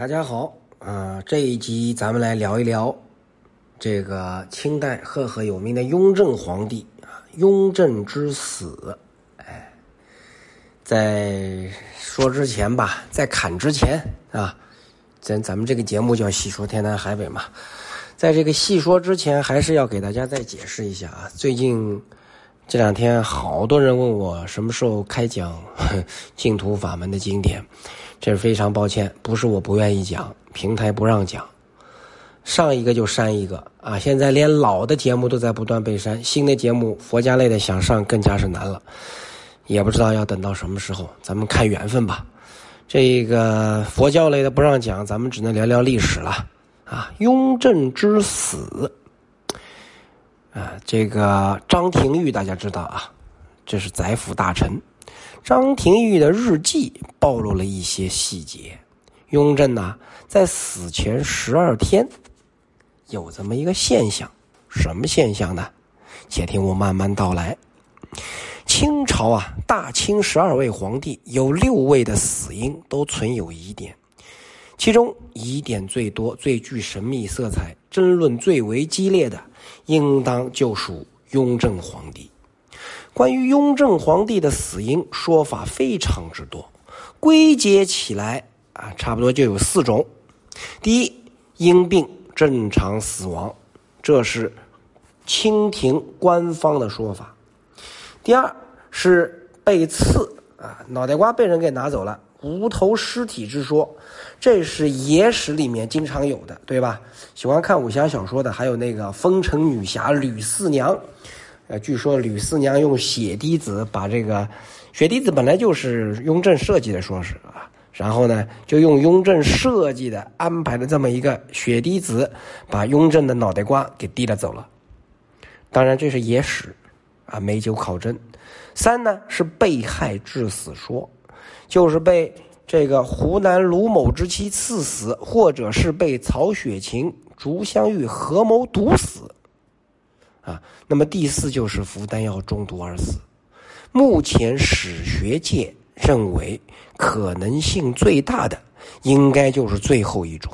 大家好，啊，这一集咱们来聊一聊这个清代赫赫有名的雍正皇帝啊，雍正之死。哎，在说之前吧，在砍之前啊，咱咱们这个节目叫细说天南海北嘛，在这个细说之前，还是要给大家再解释一下啊。最近这两天，好多人问我什么时候开讲 净土法门的经典。这是非常抱歉，不是我不愿意讲，平台不让讲，上一个就删一个啊！现在连老的节目都在不断被删，新的节目佛家类的想上更加是难了，也不知道要等到什么时候，咱们看缘分吧。这个佛教类的不让讲，咱们只能聊聊历史了啊！雍正之死啊，这个张廷玉大家知道啊，这是宰辅大臣。张廷玉的日记暴露了一些细节。雍正呐，在死前十二天，有这么一个现象，什么现象呢？且听我慢慢道来。清朝啊，大清十二位皇帝有六位的死因都存有疑点，其中疑点最多、最具神秘色彩、争论最为激烈的，应当就属雍正皇帝。关于雍正皇帝的死因，说法非常之多，归结起来啊，差不多就有四种：第一，因病正常死亡，这是清廷官方的说法；第二是被刺啊，脑袋瓜被人给拿走了，无头尸体之说，这是野史里面经常有的，对吧？喜欢看武侠小说的，还有那个风尘女侠吕四娘。呃，据说吕四娘用血滴子把这个血滴子本来就是雍正设计的，说是啊，然后呢，就用雍正设计的安排的这么一个血滴子，把雍正的脑袋瓜给滴了走了。当然这是野史，啊，没经考证。三呢是被害致死说，就是被这个湖南卢某之妻刺死，或者是被曹雪芹、竹香玉合谋毒死。啊，那么第四就是服丹药中毒而死。目前史学界认为可能性最大的，应该就是最后一种。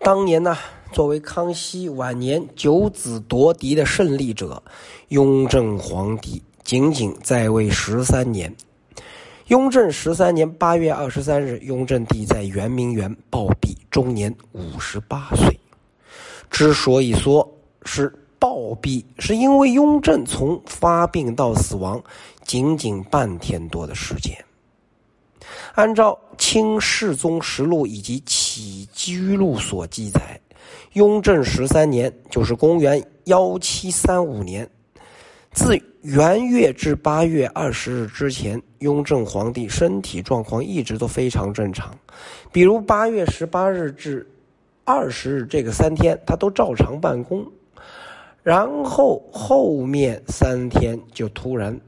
当年呢，作为康熙晚年九子夺嫡的胜利者，雍正皇帝仅仅在位十三年。雍正十三年八月二十三日，雍正帝在圆明园暴毙，终年五十八岁。之所以说是暴毙，是因为雍正从发病到死亡仅仅半天多的时间。按照《清世宗实录》以及《起居录》所记载，雍正十三年就是公元幺七三五年，自元月至八月二十日之前，雍正皇帝身体状况一直都非常正常，比如八月十八日至。二十日这个三天，他都照常办公，然后后面三天就突然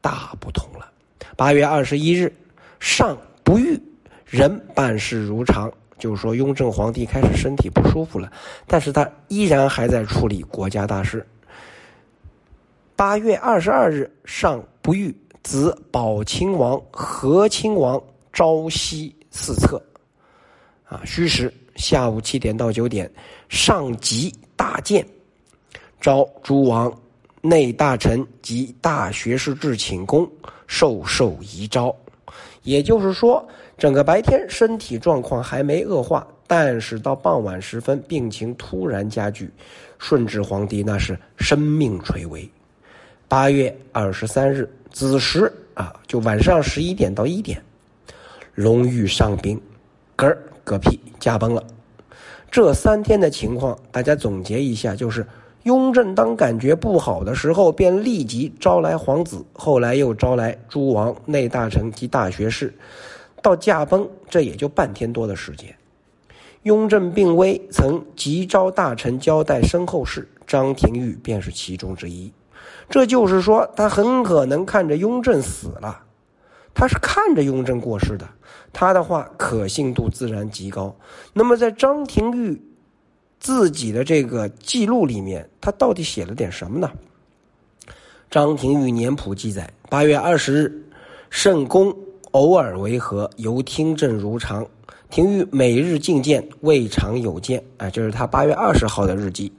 大不同了。八月二十一日，上不愈，人办事如常，就是说雍正皇帝开始身体不舒服了，但是他依然还在处理国家大事。八月二十二日，上不愈，子保亲王、和亲王朝夕四策，啊，虚实。下午七点到九点，上集大见，召诸王、内大臣及大学士至寝宫，授受遗诏。也就是说，整个白天身体状况还没恶化，但是到傍晚时分，病情突然加剧。顺治皇帝那是生命垂危。八月二十三日子时啊，就晚上十一点到一点，龙玉上宾，嗝儿。嗝屁驾崩了，这三天的情况，大家总结一下，就是雍正当感觉不好的时候，便立即招来皇子，后来又招来诸王、内大臣及大学士，到驾崩，这也就半天多的时间。雍正病危，曾急召大臣交代身后事，张廷玉便是其中之一。这就是说，他很可能看着雍正死了。他是看着雍正过世的，他的话可信度自然极高。那么在张廷玉自己的这个记录里面，他到底写了点什么呢？张廷玉年谱记载：八月二十日，圣公偶尔为和，犹听政如常。廷玉每日觐见，未尝有见。啊，这是他八月二十号的日记。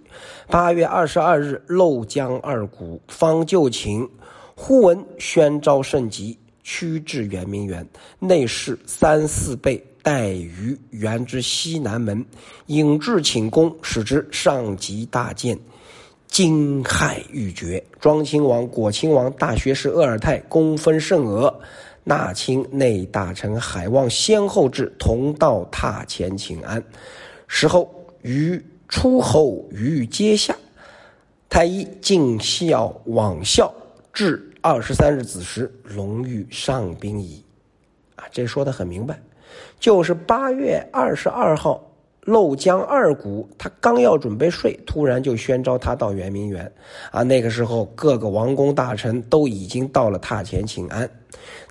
八月二十二日，漏江二谷，方就寝，忽闻宣召圣急，驱至圆明园。内侍三四辈待于园之西南门，引至寝宫，使之上级大见，惊骇欲绝。庄亲王、果亲王、大学士鄂尔泰功分甚额。纳清内大臣海望先后至，同到榻前请安。时候于出后于阶下，太医尽孝往孝，至二十三日子时，龙玉上宾矣。啊，这说的很明白，就是八月二十二号，漏江二谷，他刚要准备睡，突然就宣召他到圆明园。啊，那个时候各个王公大臣都已经到了榻前请安。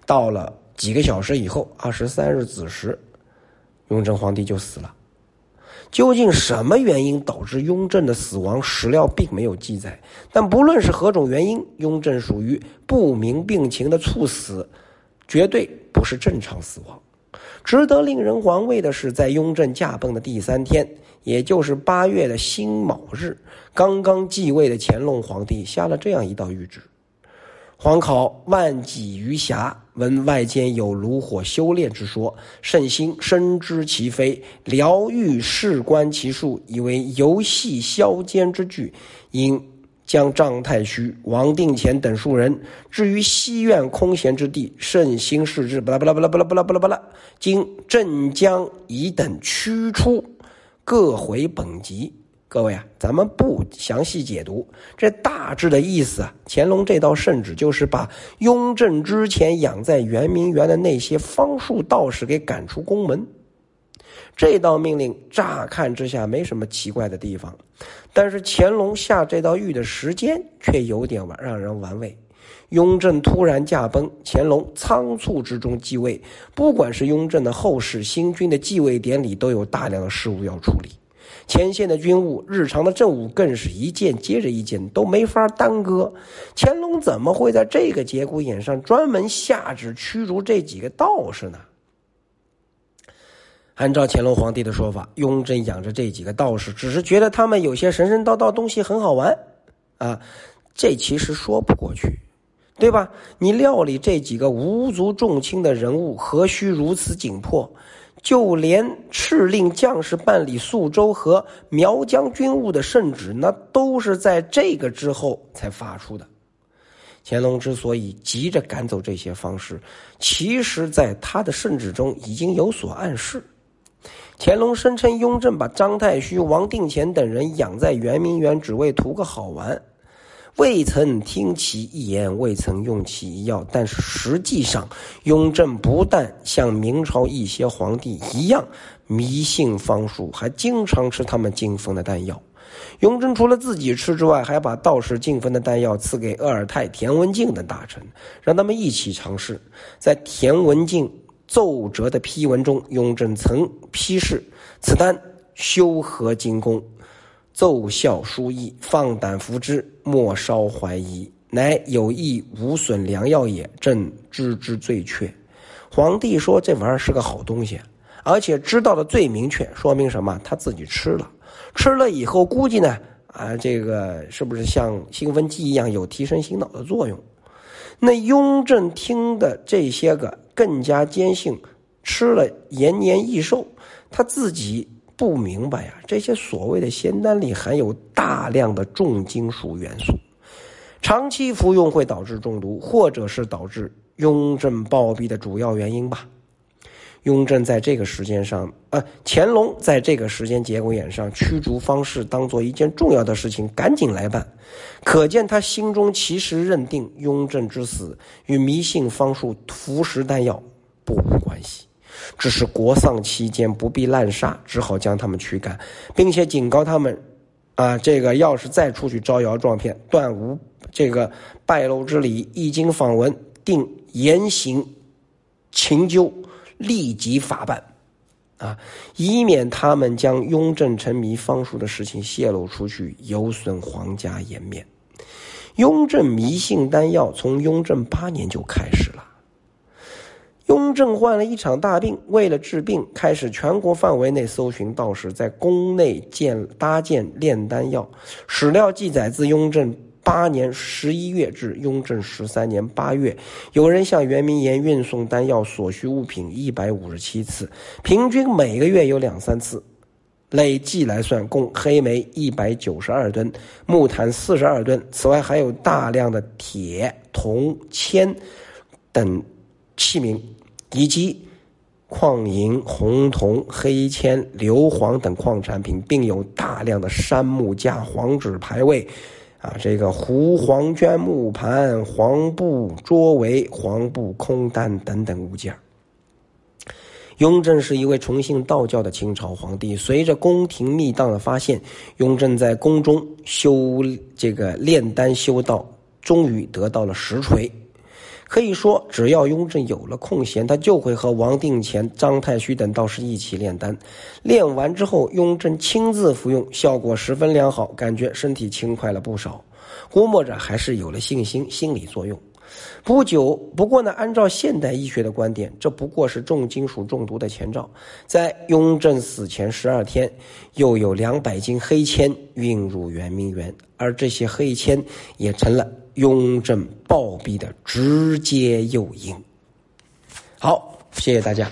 到了几个小时以后，二十三日子时，雍正皇帝就死了。究竟什么原因导致雍正的死亡？史料并没有记载。但不论是何种原因，雍正属于不明病情的猝死，绝对不是正常死亡。值得令人玩味的是，在雍正驾崩的第三天，也就是八月的辛卯日，刚刚继位的乾隆皇帝下了这样一道谕旨。皇考万几余暇，闻外间有炉火修炼之说，甚心深知其非，疗愈事关其术，以为游戏消奸之具，应将张太虚、王定乾等数人置于西苑空闲之地，慎心事之。巴拉巴拉巴拉巴拉巴拉巴拉巴拉，经镇江以等驱出，各回本籍。各位啊，咱们不详细解读这大致的意思啊。乾隆这道圣旨就是把雍正之前养在圆明园的那些方术道士给赶出宫门。这道命令乍看之下没什么奇怪的地方，但是乾隆下这道谕的时间却有点玩让人玩味。雍正突然驾崩，乾隆仓促之中继位，不管是雍正的后事，新君的继位典礼，都有大量的事务要处理。前线的军务、日常的政务，更是一件接着一件，都没法耽搁。乾隆怎么会在这个节骨眼上专门下旨驱逐这几个道士呢？按照乾隆皇帝的说法，雍正养着这几个道士，只是觉得他们有些神神叨叨东西很好玩，啊，这其实说不过去，对吧？你料理这几个无足重轻的人物，何须如此紧迫？就连敕令将士办理肃州和苗疆军务的圣旨，那都是在这个之后才发出的。乾隆之所以急着赶走这些方士，其实在他的圣旨中已经有所暗示。乾隆声称雍正把张太虚、王定乾等人养在圆明园，只为图个好玩。未曾听其一言，未曾用其一药，但是实际上，雍正不但像明朝一些皇帝一样迷信方术，还经常吃他们进封的丹药。雍正除了自己吃之外，还把道士进封的丹药赐给鄂尔泰、田文镜等大臣，让他们一起尝试。在田文镜奏折的批文中，雍正曾批示：“此丹修合精功。”奏效殊异，放胆服之，莫稍怀疑，乃有益无损良药也。朕知之最确。皇帝说这玩意儿是个好东西，而且知道的最明确，说明什么？他自己吃了，吃了以后估计呢，啊，这个是不是像兴奋剂一样有提神醒脑的作用？那雍正听的这些个更加坚信，吃了延年益寿，他自己。不明白呀，这些所谓的仙丹里含有大量的重金属元素，长期服用会导致中毒，或者是导致雍正暴毙的主要原因吧。雍正在这个时间上，呃，乾隆在这个时间节骨眼上驱逐方士，当做一件重要的事情，赶紧来办，可见他心中其实认定雍正之死与迷信方术、服食丹药不无关系。只是国丧期间不必滥杀，只好将他们驱赶，并且警告他们：啊，这个要是再出去招摇撞骗，断无这个败露之理。一经访问，定严刑勤究，立即法办，啊，以免他们将雍正沉迷方术的事情泄露出去，有损皇家颜面。雍正迷信丹药，从雍正八年就开始了。雍正患了一场大病，为了治病，开始全国范围内搜寻道士，在宫内建搭建炼丹药。史料记载，自雍正八年十一月至雍正十三年八月，有人向圆明园运送丹药所需物品一百五十七次，平均每个月有两三次。累计来算，共黑煤一百九十二吨，木炭四十二吨。此外，还有大量的铁、铜、铅等器皿，以及矿银、红铜、黑铅、硫磺等矿产品，并有大量的杉木架、黄纸牌位，啊，这个壶黄绢木盘、黄布桌围、黄布空单等等物件雍正是一位崇信道教的清朝皇帝。随着宫廷密档的发现，雍正在宫中修这个炼丹修道，终于得到了实锤。可以说，只要雍正有了空闲，他就会和王定乾、张太虚等道士一起炼丹。炼完之后，雍正亲自服用，效果十分良好，感觉身体轻快了不少。估摸着还是有了信心，心理作用。不久，不过呢，按照现代医学的观点，这不过是重金属中毒的前兆。在雍正死前十二天，又有两百斤黑铅运入圆明园，而这些黑铅也成了雍正暴毙的直接诱因。好，谢谢大家。